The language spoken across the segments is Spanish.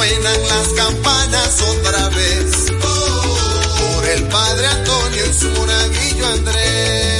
suenan las campanas otra vez. Por el padre Antonio y su monaguillo Andrés.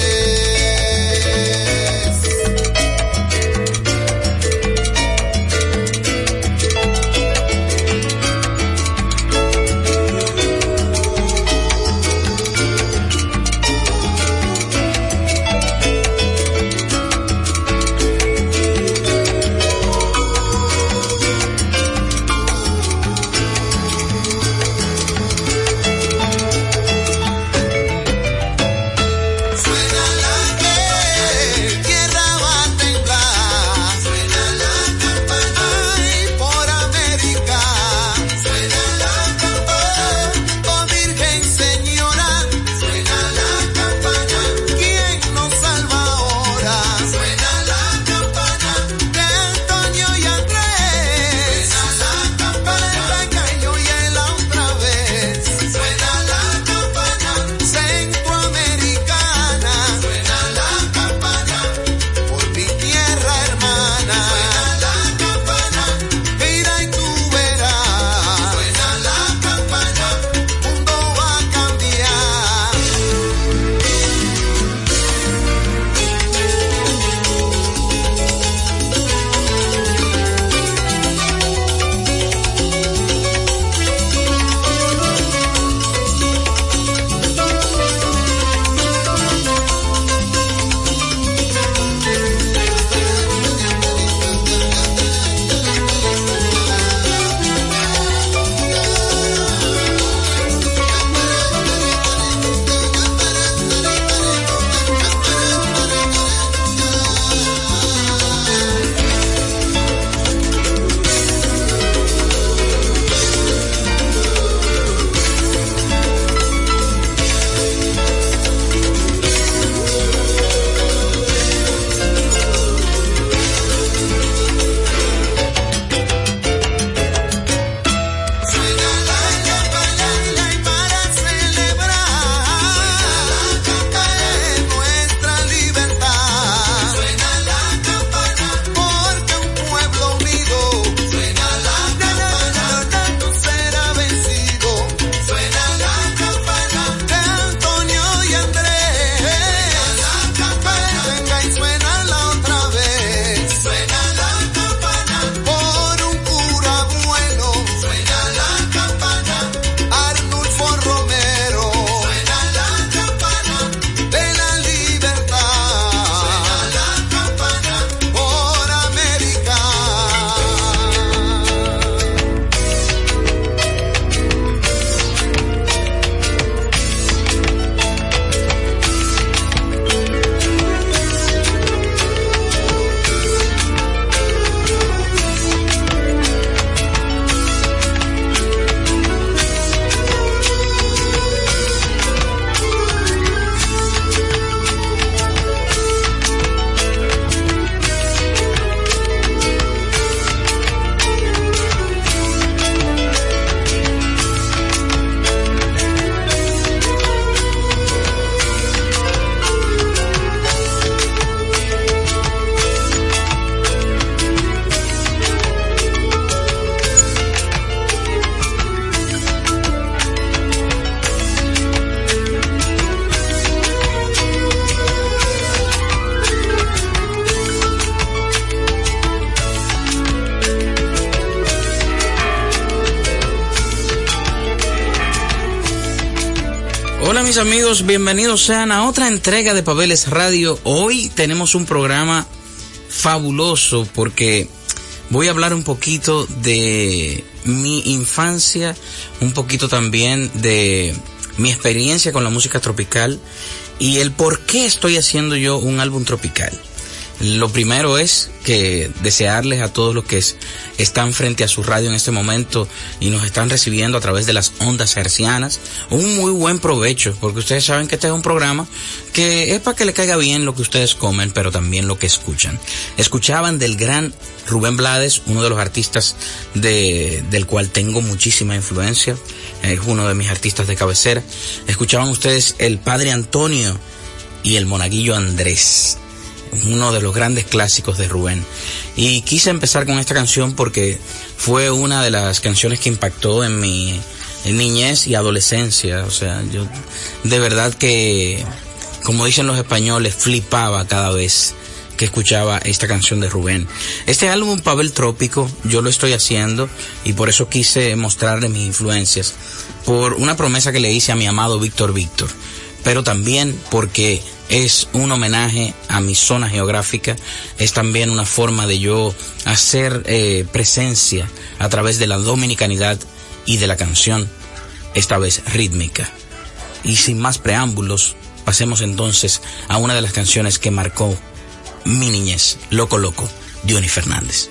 amigos, bienvenidos sean a otra entrega de Pabeles Radio. Hoy tenemos un programa fabuloso porque voy a hablar un poquito de mi infancia, un poquito también de mi experiencia con la música tropical y el por qué estoy haciendo yo un álbum tropical. Lo primero es que desearles a todos los que es están frente a su radio en este momento y nos están recibiendo a través de las ondas hercianas un muy buen provecho, porque ustedes saben que este es un programa que es para que le caiga bien lo que ustedes comen, pero también lo que escuchan. Escuchaban del gran Rubén Blades, uno de los artistas de, del cual tengo muchísima influencia, es uno de mis artistas de cabecera. Escuchaban ustedes el Padre Antonio y el Monaguillo Andrés uno de los grandes clásicos de Rubén. Y quise empezar con esta canción porque fue una de las canciones que impactó en mi niñez y adolescencia. O sea, yo de verdad que, como dicen los españoles, flipaba cada vez que escuchaba esta canción de Rubén. Este álbum Pavel Trópico yo lo estoy haciendo y por eso quise mostrarle mis influencias por una promesa que le hice a mi amado Víctor Víctor, pero también porque es un homenaje a mi zona geográfica, es también una forma de yo hacer eh, presencia a través de la dominicanidad y de la canción, esta vez rítmica. Y sin más preámbulos, pasemos entonces a una de las canciones que marcó mi niñez, Loco Loco, Diony Fernández.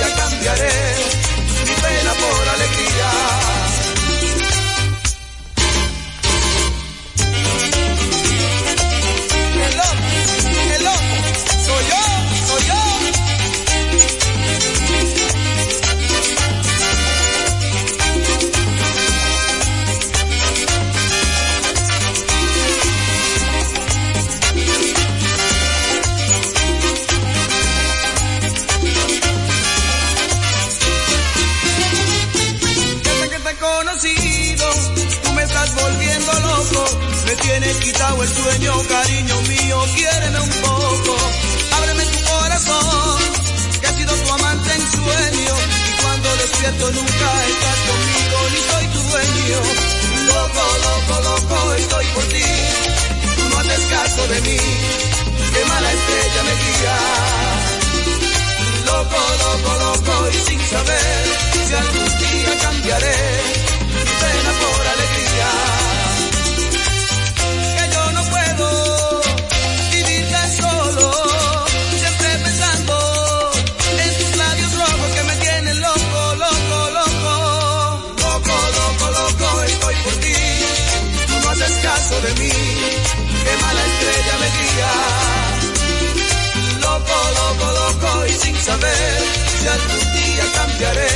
día cambiaré mi pena por alegría. Tienes quitado el sueño, cariño mío, quiéreme un poco. Ábreme tu corazón, que ha sido tu amante en sueño. Y cuando despierto nunca estás conmigo, ni soy tu dueño. Loco, loco, loco, estoy por ti. Tú no haces caso de mí, qué mala estrella me guía. Loco, loco, loco, y sin saber si algún día cambiaré saber si algún día cambiaré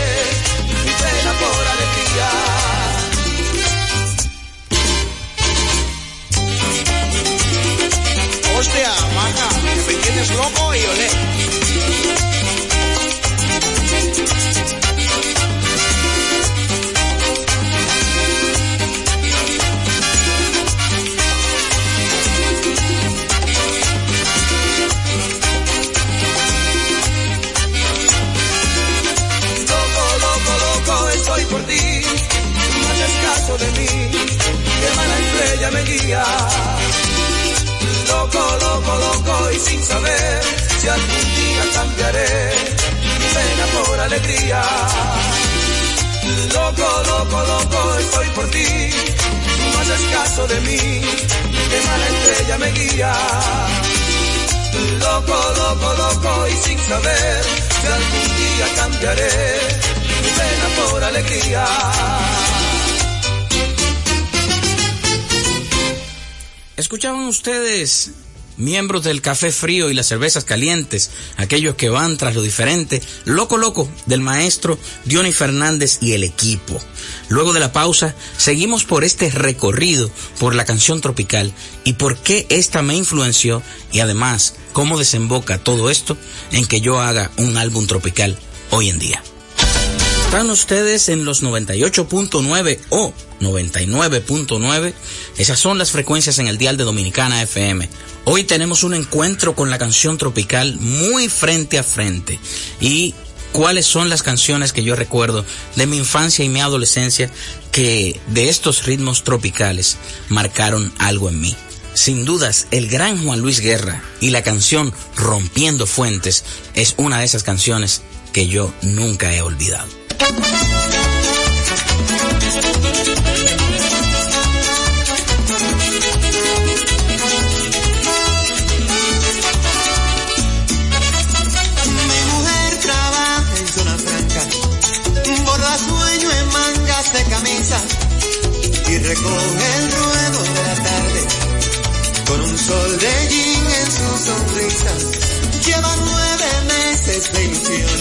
mi pena por alegría. Hostia, maja, que me tienes loco y olé. Si algún día cambiaré mi pena por alegría. Loco, loco, loco, estoy por ti. No haces caso de mí, que mala estrella me guía. Loco, loco, loco, y sin saber si algún día cambiaré mi pena por alegría. ¿Escuchaban ustedes miembros del café frío y las cervezas calientes, aquellos que van tras lo diferente, loco loco del maestro Diony Fernández y el equipo. Luego de la pausa, seguimos por este recorrido por la canción tropical y por qué esta me influenció y además cómo desemboca todo esto en que yo haga un álbum tropical hoy en día. Están ustedes en los 98.9 o 99.9. Esas son las frecuencias en el dial de Dominicana FM. Hoy tenemos un encuentro con la canción tropical muy frente a frente. Y cuáles son las canciones que yo recuerdo de mi infancia y mi adolescencia que de estos ritmos tropicales marcaron algo en mí. Sin dudas, el gran Juan Luis Guerra y la canción Rompiendo Fuentes es una de esas canciones que yo nunca he olvidado. Mi mujer trabaja en zona franca, borda sueño en mangas de camisa y recoge el ruedo de la tarde con un sol de jean en su sonrisa. Lleva nueve meses de ilusiones,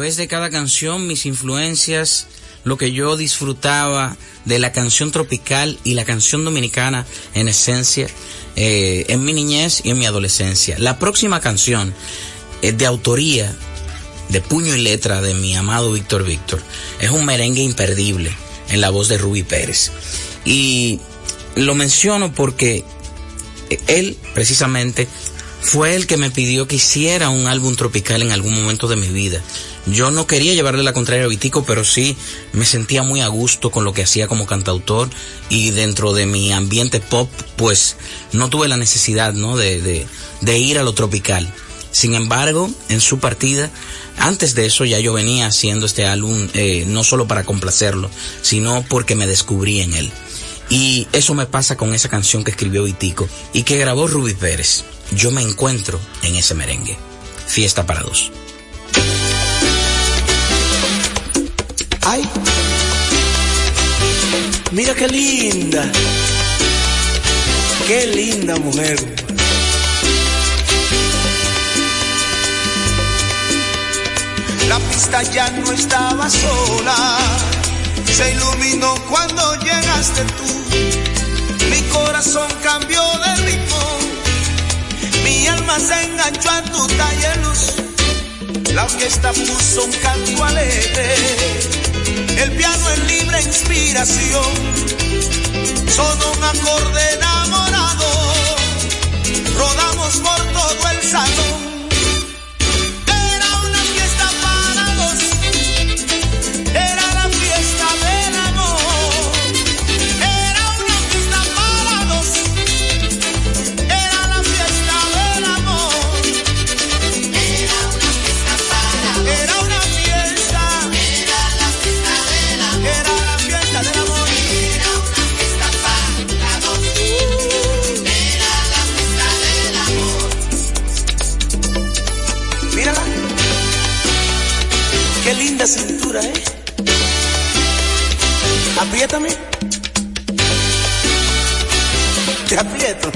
través de cada canción mis influencias, lo que yo disfrutaba de la canción tropical y la canción dominicana en esencia eh, en mi niñez y en mi adolescencia. La próxima canción es de autoría de puño y letra de mi amado Víctor Víctor. Es un merengue imperdible en la voz de Ruby Pérez. Y lo menciono porque él precisamente fue el que me pidió que hiciera un álbum tropical en algún momento de mi vida. Yo no quería llevarle la contraria a Vitico, pero sí me sentía muy a gusto con lo que hacía como cantautor y dentro de mi ambiente pop, pues no tuve la necesidad, ¿no? De, de, ir a lo tropical. Sin embargo, en su partida, antes de eso ya yo venía haciendo este álbum eh, no solo para complacerlo, sino porque me descubrí en él. Y eso me pasa con esa canción que escribió Vitico y que grabó Ruby Pérez. Yo me encuentro en ese merengue. Fiesta para dos. Ay, mira qué linda, qué linda mujer. La pista ya no estaba sola, se iluminó cuando llegaste tú. Mi corazón cambió de ritmo, se enganchó a tu taller luz. La orquesta puso un canto alegre, el piano en libre inspiración, sonó un acorde enamorado, rodamos por todo el salón. Apriétame. Te aprieto.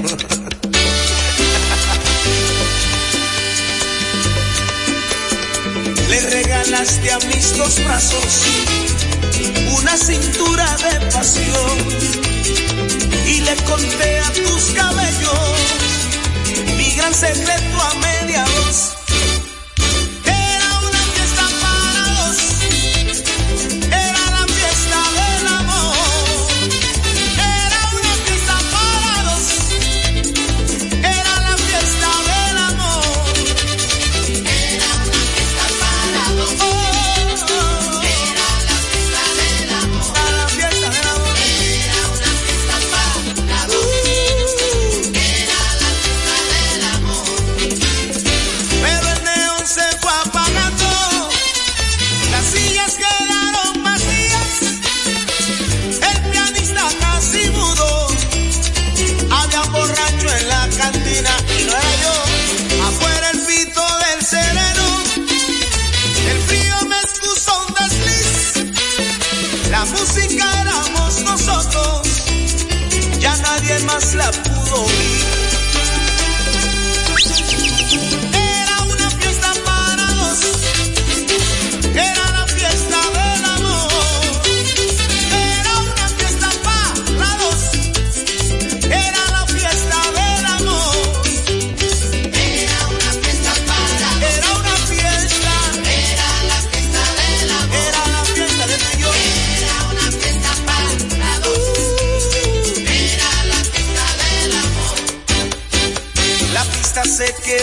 Le regalaste a mis dos brazos una cintura de pasión y le conté a tus cabellos mi gran secreto a media voz.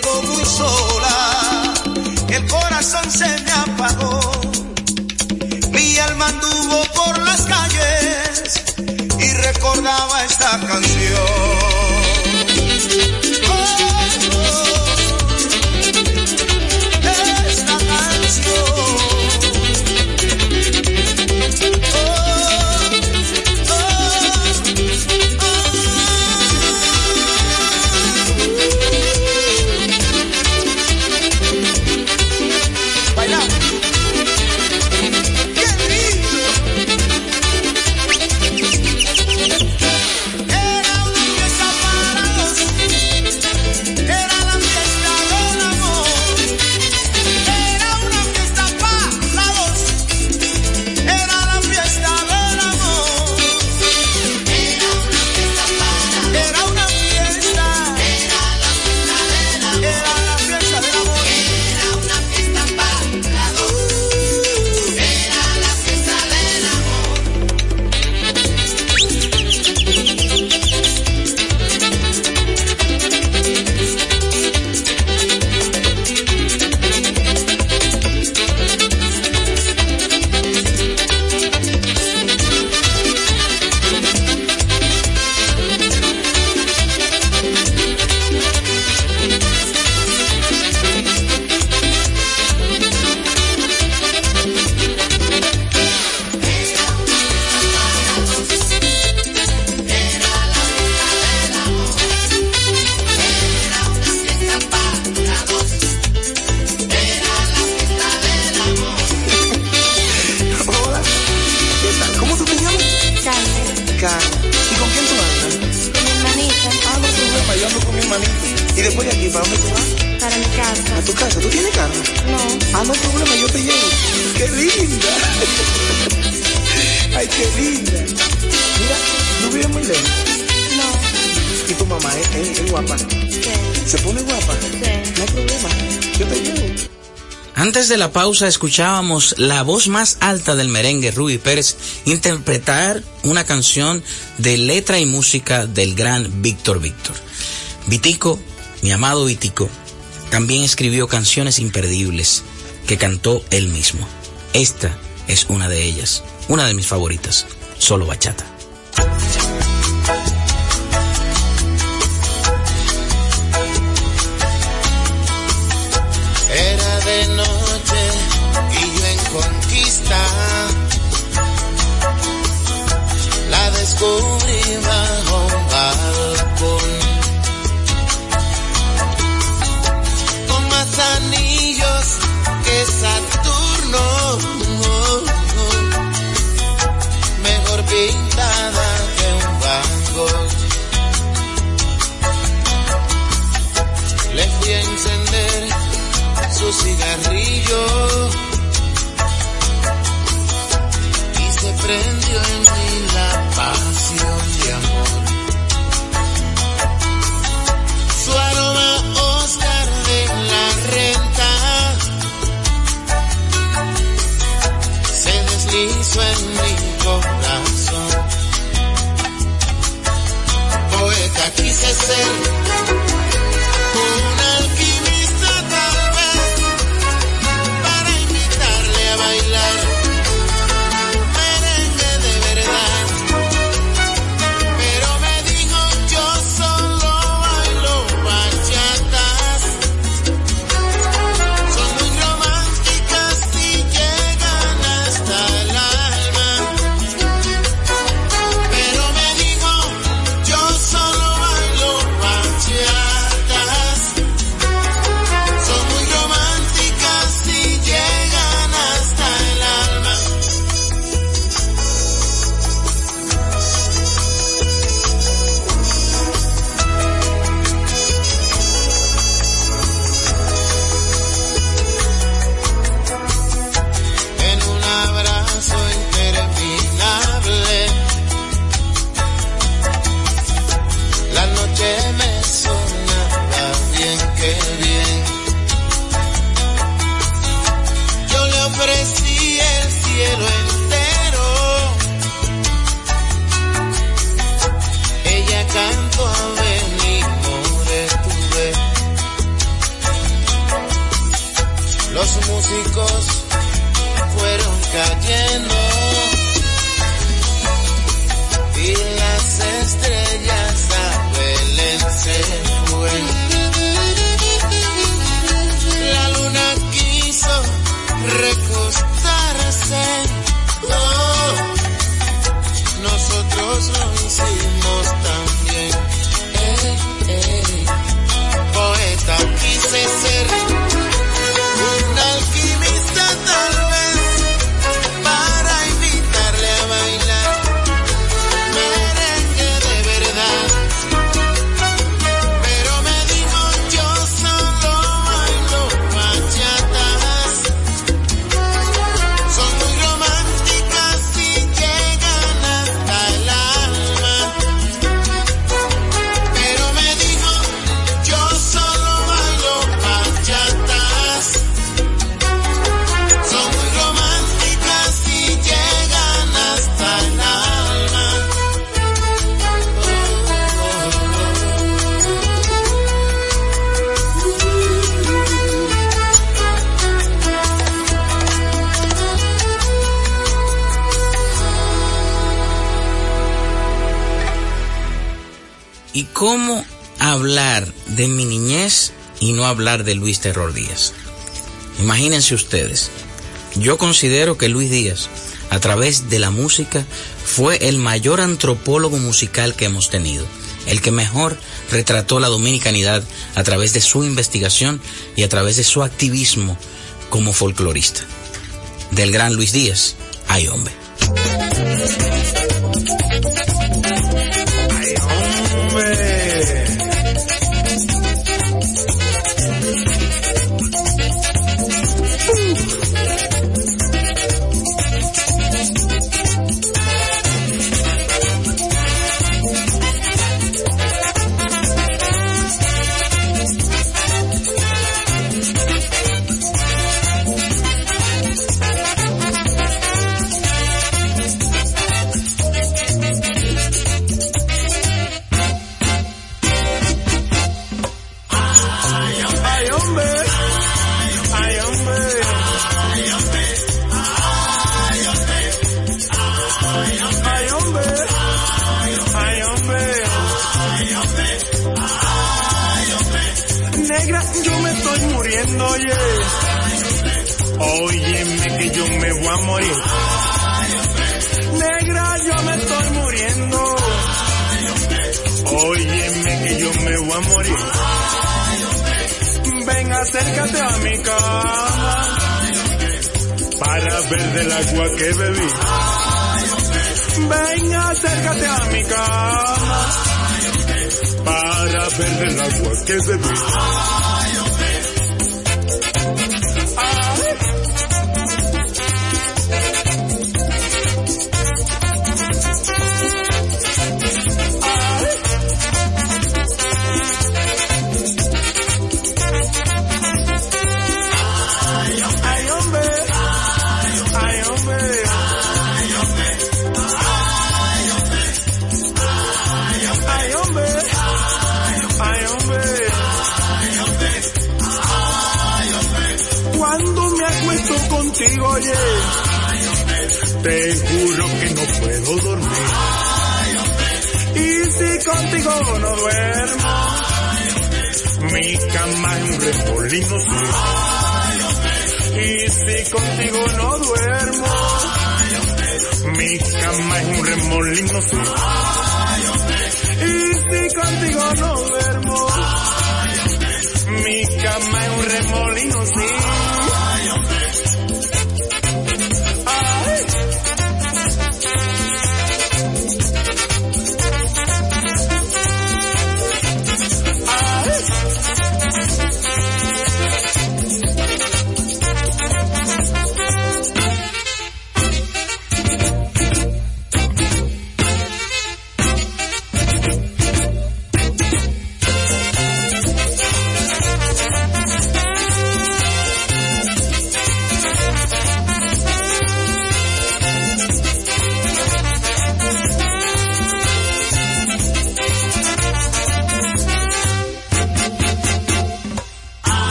Quedó muy sola, el corazón se me apagó. Mi alma anduvo por las calles y recordaba esta canción. Ah, no hay problema, yo te llevo. ¡Qué linda! ¡Ay, qué linda! Mira, ¿tú vives muy lejos? No. ¿Y tu mamá es, es- es guapa? Sí. ¿Se pone guapa? Sí. No hay problema, yo te llevo. Antes de la pausa escuchábamos la voz más alta del merengue, Ruby Pérez, interpretar una canción de letra y música del gran Víctor Víctor. Vitico, mi amado Vitico, también escribió canciones imperdibles que cantó él mismo. Esta es una de ellas, una de mis favoritas, solo bachata. Y se prendió en mí la pasión de amor. Su aroma Oscar de la renta se deslizó en mi corazón. Poeta quise ser cómo hablar de mi niñez y no hablar de Luis Terror Díaz? Imagínense ustedes, yo considero que Luis Díaz, a través de la música, fue el mayor antropólogo musical que hemos tenido, el que mejor retrató la dominicanidad a través de su investigación y a través de su activismo como folclorista. Del gran Luis Díaz, ay hombre. Ay, acércate a mi cama para ver del agua que bebí. Ven, acércate a mi cama para ver del agua que bebí. Te juro que no puedo dormir. Y si contigo no duermo, mi cama es un remolino, sí. Y si contigo no duermo, mi cama es un remolino, sí. Y si contigo no duermo, mi cama es un remolino, sí.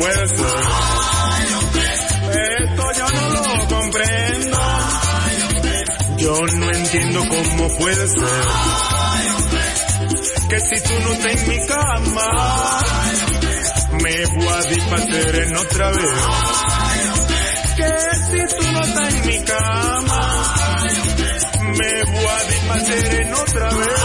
Puede ser. Esto yo no lo comprendo. Yo no entiendo cómo puede ser que si tú no estás en mi cama, me voy a dispacer en otra vez. Que si tú no estás en mi cama, me voy a dispacer en otra vez.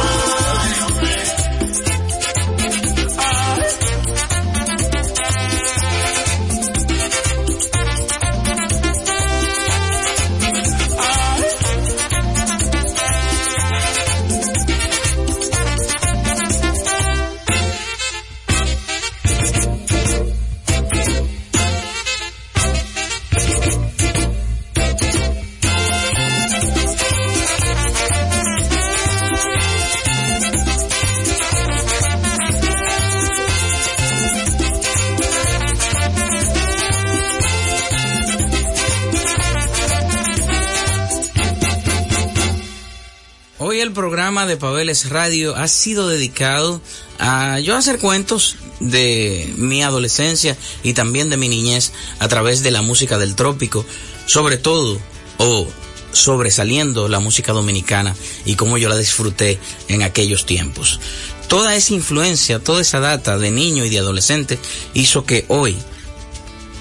Programa de Pabeles Radio ha sido dedicado a yo hacer cuentos de mi adolescencia y también de mi niñez a través de la música del trópico, sobre todo o sobresaliendo la música dominicana y cómo yo la disfruté en aquellos tiempos. Toda esa influencia, toda esa data de niño y de adolescente hizo que hoy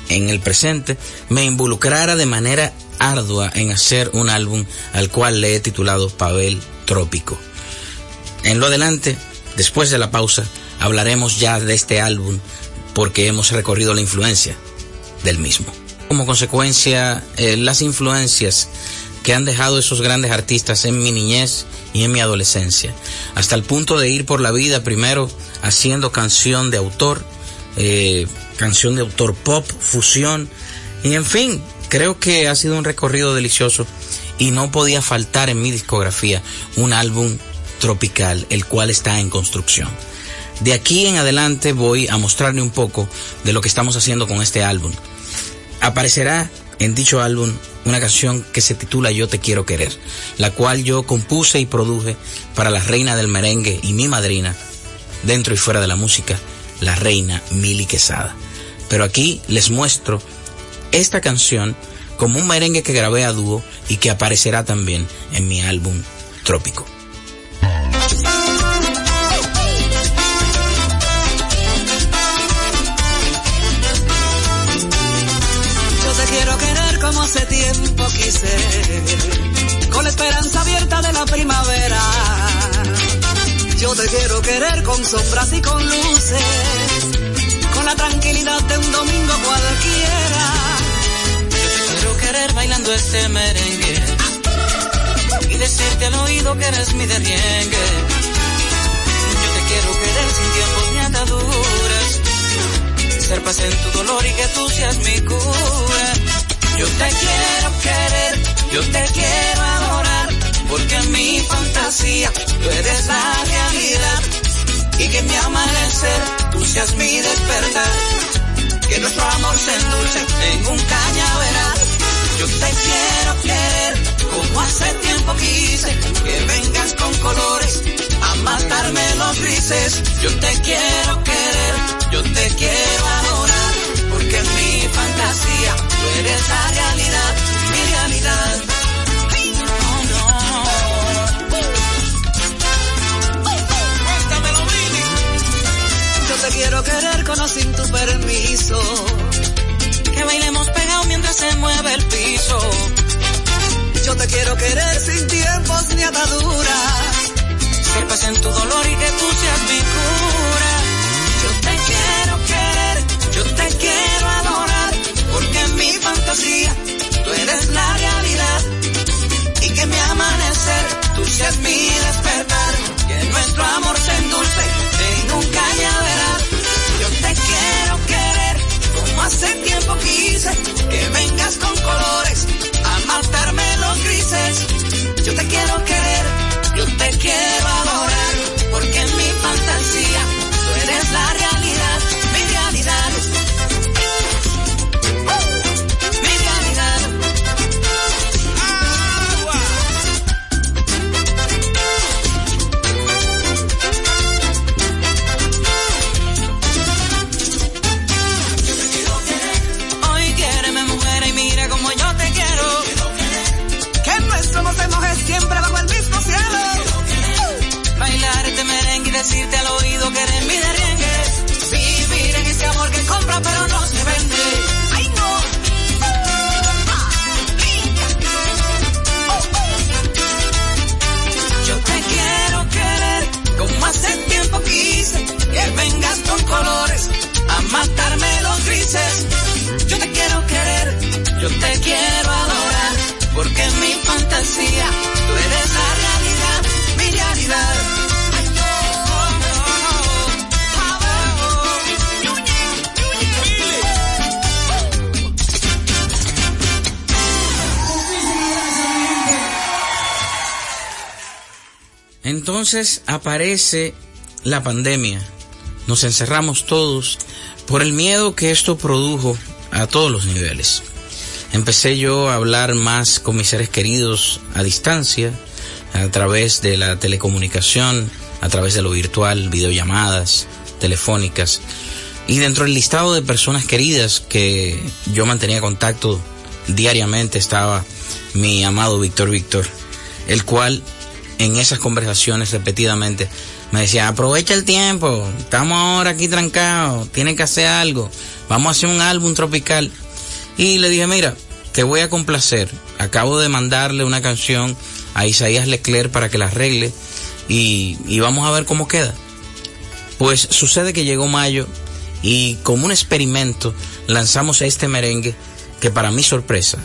en el presente me involucrara de manera ardua en hacer un álbum al cual le he titulado Pavel Trópico. En lo adelante, después de la pausa, hablaremos ya de este álbum porque hemos recorrido la influencia del mismo. Como consecuencia, eh, las influencias que han dejado esos grandes artistas en mi niñez y en mi adolescencia, hasta el punto de ir por la vida primero haciendo canción de autor, eh, canción de autor pop, fusión, y en fin, creo que ha sido un recorrido delicioso y no podía faltar en mi discografía un álbum tropical, el cual está en construcción. De aquí en adelante voy a mostrarle un poco de lo que estamos haciendo con este álbum. Aparecerá en dicho álbum una canción que se titula Yo te quiero querer, la cual yo compuse y produje para la reina del merengue y mi madrina, dentro y fuera de la música, la reina Mili Quesada. Pero aquí les muestro esta canción como un merengue que grabé a dúo y que aparecerá también en mi álbum Trópico. Yo te quiero querer como hace tiempo quise, con la esperanza abierta de la primavera. Yo te quiero querer con sombras y con luces, con la tranquilidad de un domingo cualquiera. Querer bailando este merengue y decirte al oído que eres mi derriengue. Yo te quiero querer sin tiempos ni ataduras, ser paz en tu dolor y que tú seas mi cura. Yo te quiero querer, yo te quiero adorar, porque en mi fantasía tú eres la realidad. Y que mi amanecer tú seas mi despertar, que nuestro amor se endulce en un cañaveral. Yo te quiero querer como hace tiempo quise, que vengas con colores a matarme los grises. Yo te quiero querer, yo te quiero adorar, porque en mi fantasía tú eres la realidad, mi realidad. Yo te quiero querer con o sin tu permiso, se mueve el piso. yo te quiero querer sin tiempos ni ataduras. Que paz en tu dolor y que tú seas mi cura. Yo te quiero querer, Yo te quiero adorar, porque en mi fantasía tú eres la realidad. y que mi amanecer Tú seas mi despertar, que nuestro amor se endulce en un hace tiempo quise, que vengas con colores a matarme los grises. Yo te quiero querer, yo te quiero adorar, porque en mi fantasía tú eres la realidad, tú eres la realidad, mi realidad. Entonces aparece la pandemia. Nos encerramos todos por el miedo que esto produjo a todos los niveles. Empecé yo a hablar más con mis seres queridos a distancia, a través de la telecomunicación, a través de lo virtual, videollamadas, telefónicas. Y dentro del listado de personas queridas que yo mantenía contacto diariamente estaba mi amado Víctor Víctor, el cual en esas conversaciones repetidamente me decía, aprovecha el tiempo, estamos ahora aquí trancados, tienen que hacer algo, vamos a hacer un álbum tropical. Y le dije, mira, te voy a complacer. Acabo de mandarle una canción a Isaías Leclerc para que la arregle y, y vamos a ver cómo queda. Pues sucede que llegó mayo y como un experimento lanzamos este merengue que para mi sorpresa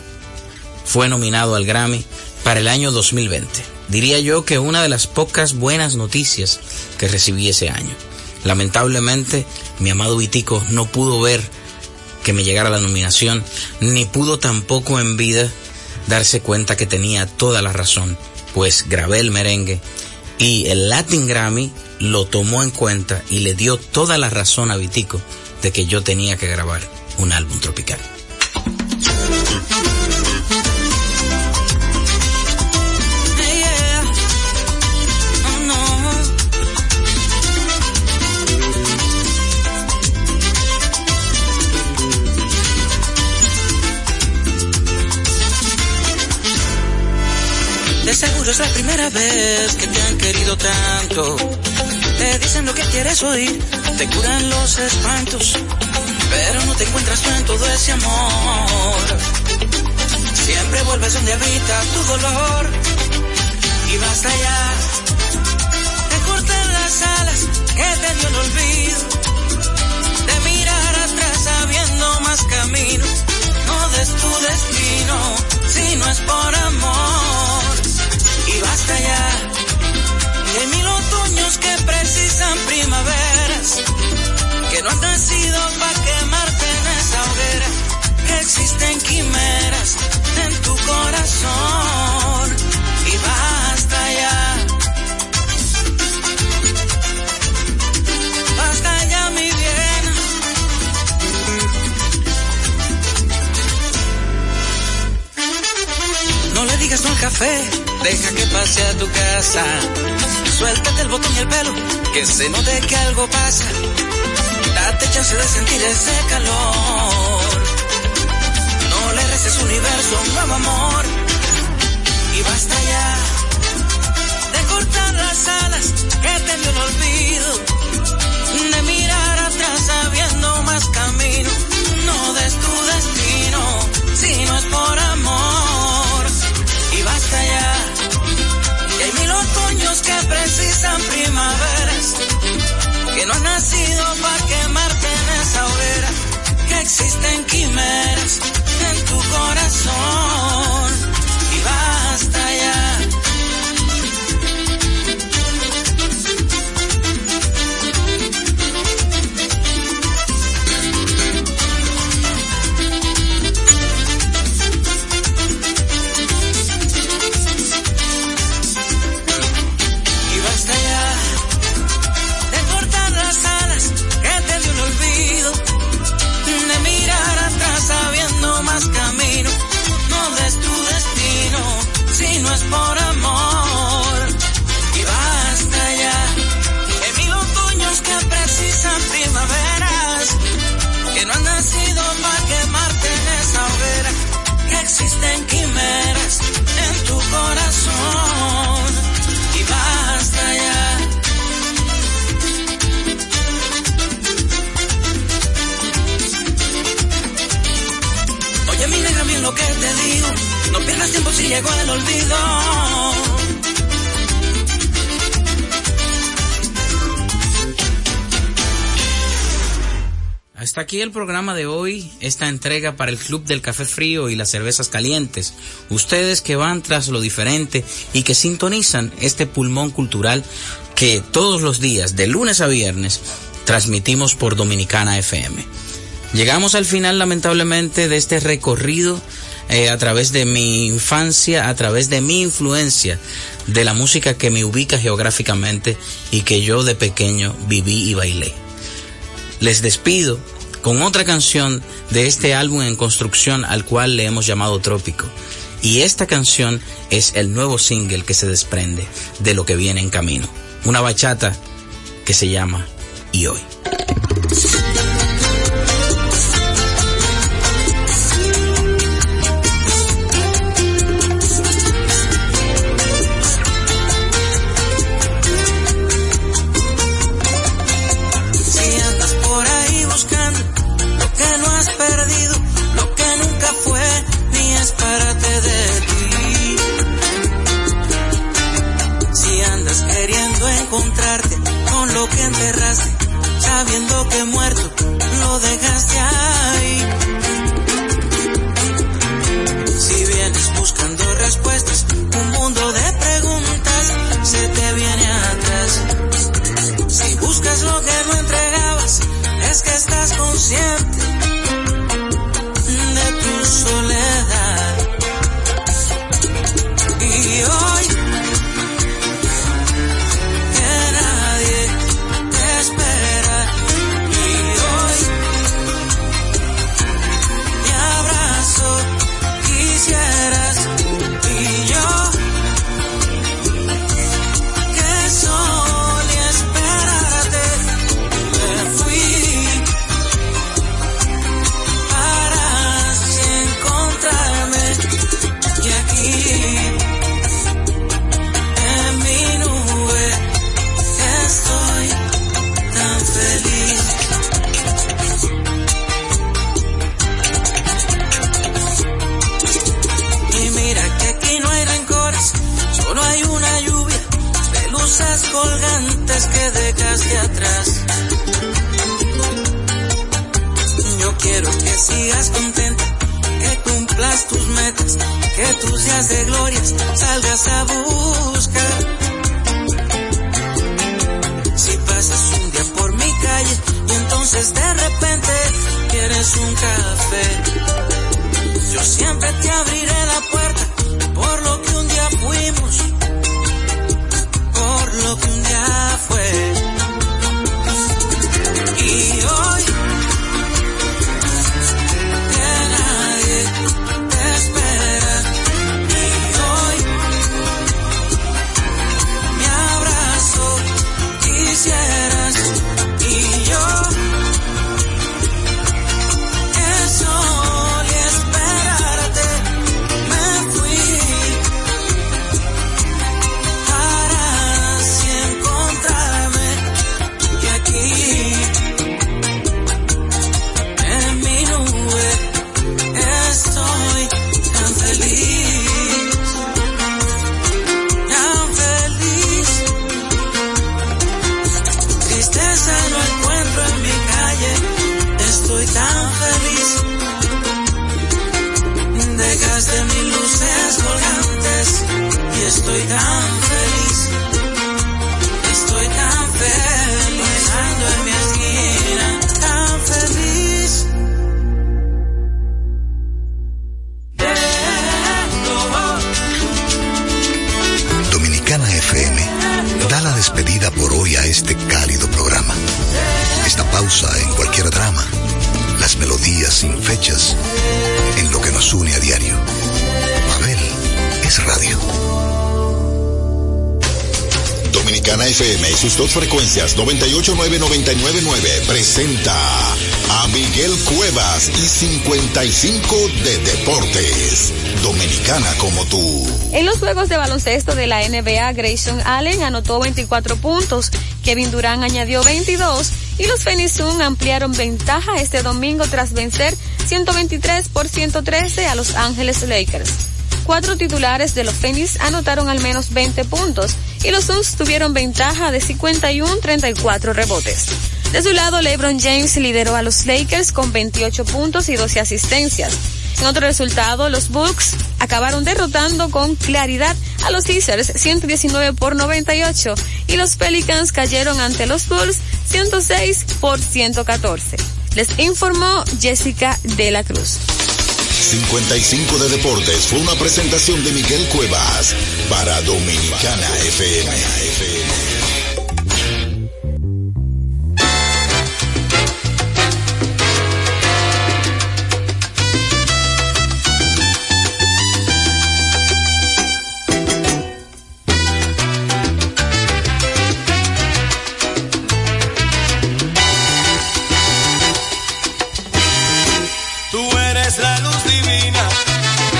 fue nominado al Grammy para el año 2020. Diría yo que una de las pocas buenas noticias que recibí ese año. Lamentablemente, mi amado Vitico no pudo ver que me llegara la nominación, ni pudo tampoco en vida darse cuenta que tenía toda la razón, pues grabé el merengue y el Latin Grammy lo tomó en cuenta y le dio toda la razón a Vitico de que yo tenía que grabar un álbum tropical. Seguro es la primera vez que te han querido tanto. Te dicen lo que quieres oír, te curan los espantos, pero no te encuentras tú en todo ese amor. Siempre vuelves donde habita tu dolor y basta ya de cortar las alas que te dio el olvido, de mirar atrás sabiendo más camino. No des tu destino si no es por amor y basta ya de mil otoños que precisan primaveras, que no has nacido para quemarte en esa hoguera, que existen quimeras en tu corazón y basta ya. Basta ya mi bien. No le digas no al café, deja que pase a tu casa. Suéltate el botón y el pelo, que se note que algo pasa. Date chance de sentir ese calor. No le reces universo a un nuevo amor. Y basta ya de cortar las alas que te dio el olvido. De mirar atrás sabiendo más camino. No des tu destino si no es por amor. Y basta ya hay mil otoños que precisan primaveras, que no has nacido para quemarte en esa hoguera, que existen quimeras en tu corazón. Y basta aquí el programa de hoy, esta entrega para el Club del Café Frío y las Cervezas Calientes. Ustedes que van tras lo diferente y que sintonizan este pulmón cultural que todos los días, de lunes a viernes, transmitimos por Dominicana FM. Llegamos al final, lamentablemente, de este recorrido eh, a través de mi infancia, a través de mi influencia, de la música que me ubica geográficamente y que yo de pequeño viví y bailé les despido con otra canción de este álbum en construcción al cual le hemos llamado Trópico. Y esta canción es el nuevo single que se desprende de lo que viene en camino. Una bachata que se llama Y hoy. Sabiendo que muerto lo dejaste ahí. Si vienes buscando respuestas, un mundo de preguntas se te viene atrás. Si buscas lo que no entregabas, es que estás consciente y estoy sus dos frecuencias 989-999 presenta a Miguel Cuevas y 55 de Deportes. Dominicana como tú. En los juegos de baloncesto de la NBA, Grayson Allen anotó 24 puntos, Kevin Durant añadió 22 y los Phoenix Suns ampliaron ventaja este domingo tras vencer 123 por 113 a Los Ángeles Lakers. Cuatro titulares de los Phoenix anotaron al menos 20 puntos y los Suns tuvieron ventaja de 51-34 rebotes. De su lado, LeBron James lideró a los Lakers con 28 puntos y 12 asistencias. En otro resultado, los Bucks acabaron derrotando con claridad a los Caesars 119 por 98 y los Pelicans cayeron ante los Bulls 106 por 114. Les informó Jessica de la Cruz. 55 de Deportes fue una presentación de Miguel Cuevas para Dominicana FM. Eres la luz divina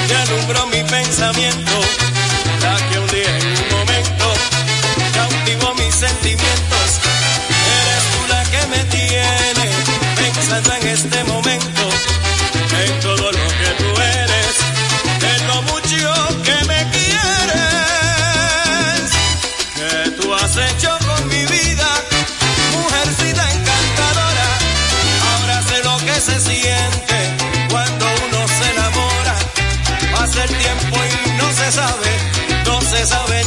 que alumbró mi pensamiento, se sabe, no se sabe.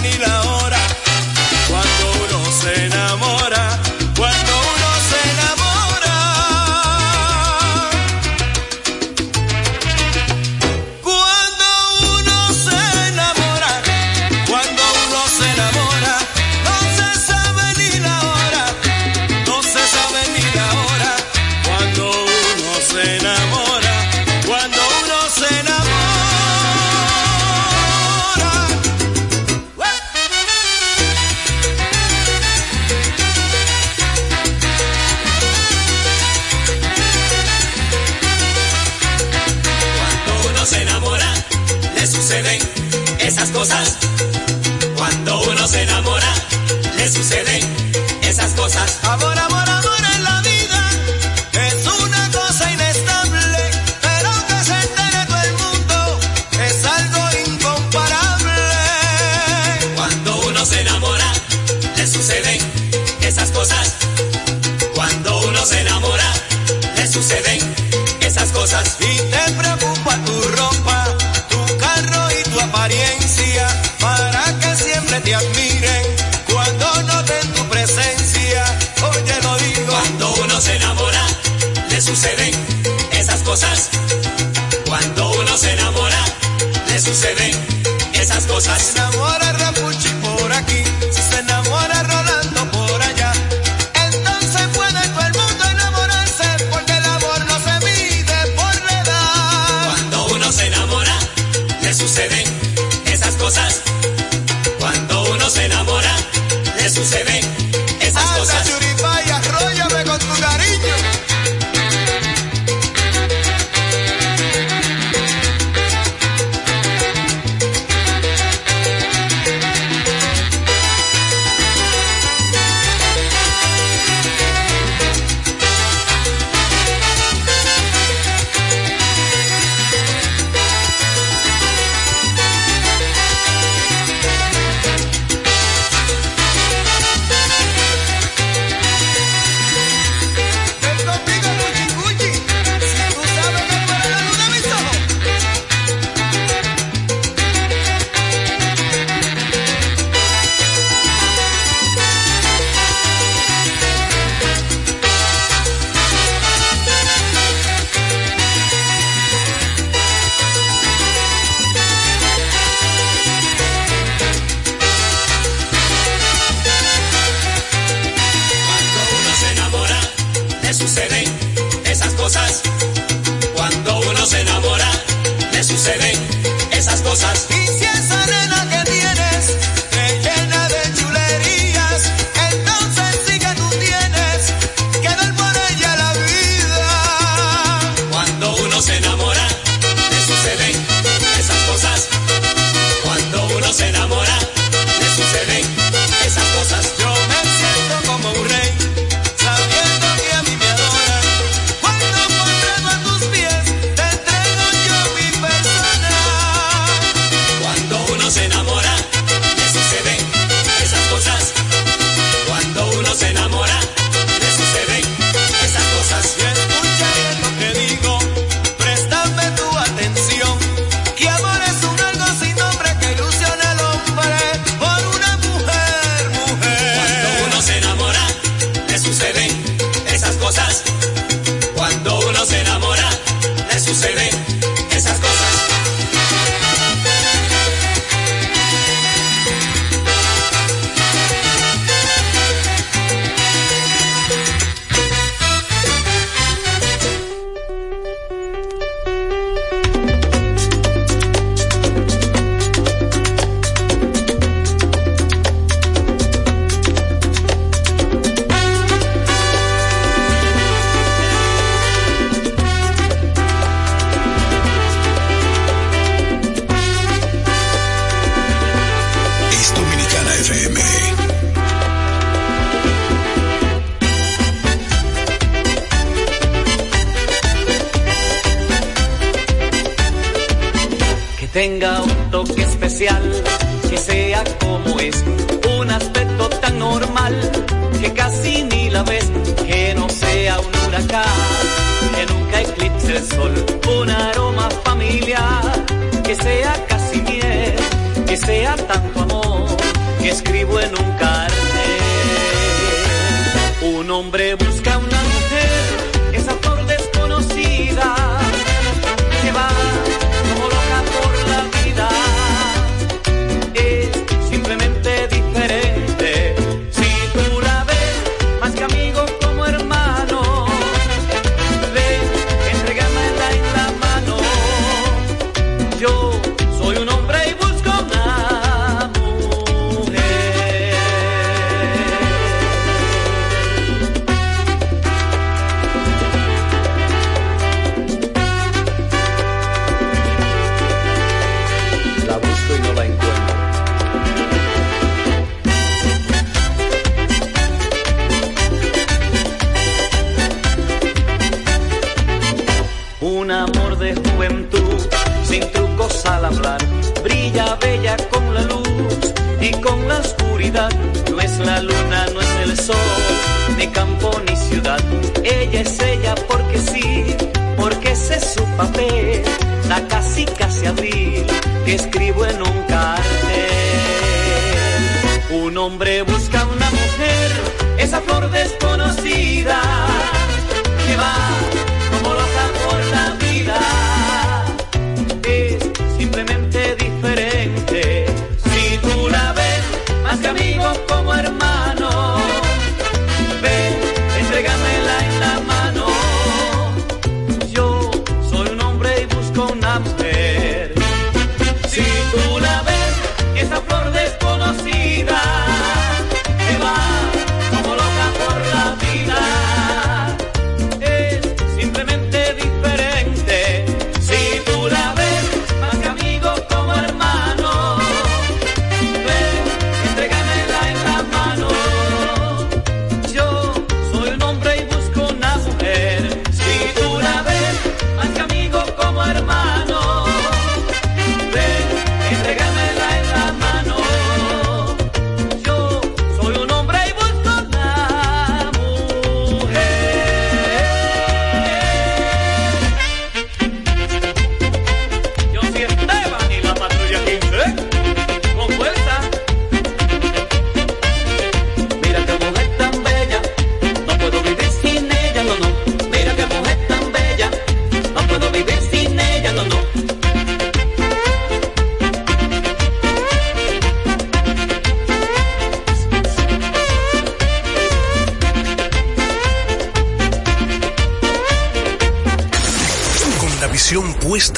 Suceden esas cosas. Se enamora Rapuchi por aquí,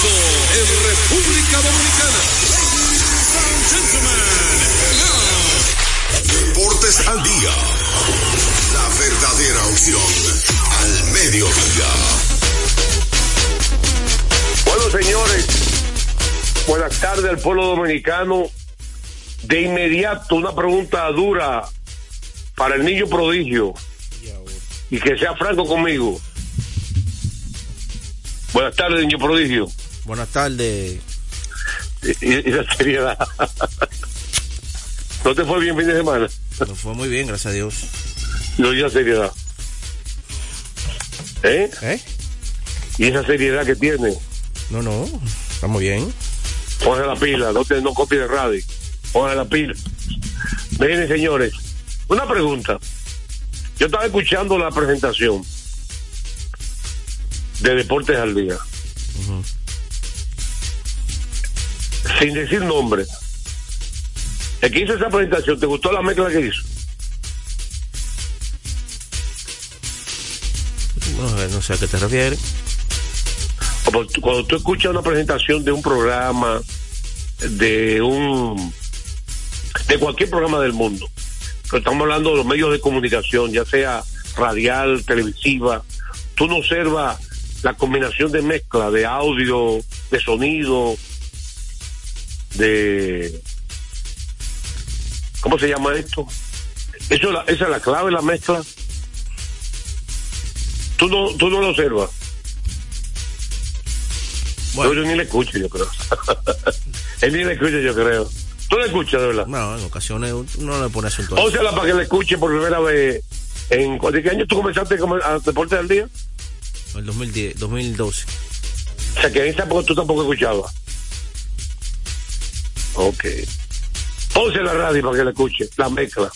En República Dominicana. Ladies and gentlemen, Deportes al día. La verdadera opción al mediodía. Bueno, señores, buenas tardes al pueblo dominicano. De inmediato, una pregunta dura para el niño prodigio. Y que sea franco conmigo. Buenas tardes, niño prodigio. Buenas tardes. Y, y la seriedad. ¿No te fue bien fin de semana? Nos fue muy bien, gracias a Dios. No, y la seriedad. ¿Eh? ¿Eh? Y esa seriedad que tiene. No, no, estamos bien. Ponle la pila, no, te, no copie de radio. Ponle la pila. Miren, señores, una pregunta. Yo estaba escuchando la presentación de Deportes al Día. Sin decir nombre. El que hizo esa presentación, ¿te gustó la mezcla que hizo? No, no sé a qué te refieres. Tú- Cuando tú escuchas una presentación de un programa, de un de cualquier programa del mundo, pero estamos hablando de los medios de comunicación, ya sea radial, televisiva, tú no observas la combinación de mezcla de audio, de sonido, de... ¿Cómo se llama esto? Eso, esa es la clave, la mezcla. Tú no, tú no lo observas. Yo, yo ni le escucho, yo creo. Él ni le escucha, yo creo. ¿Tú le escuchas, de verdad? No, en ocasiones uno le pone asunto. Ósela para que le escuche por primera vez. ¿En cu- ¿De qué año tú comenzaste a Deporte del Día? El 2010, 2012. O sea, que en esa época tú tampoco escuchabas. Ok. Ponse la radio para que le escuche, la mezcla.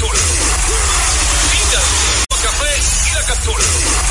captura. Vida, café y la captura.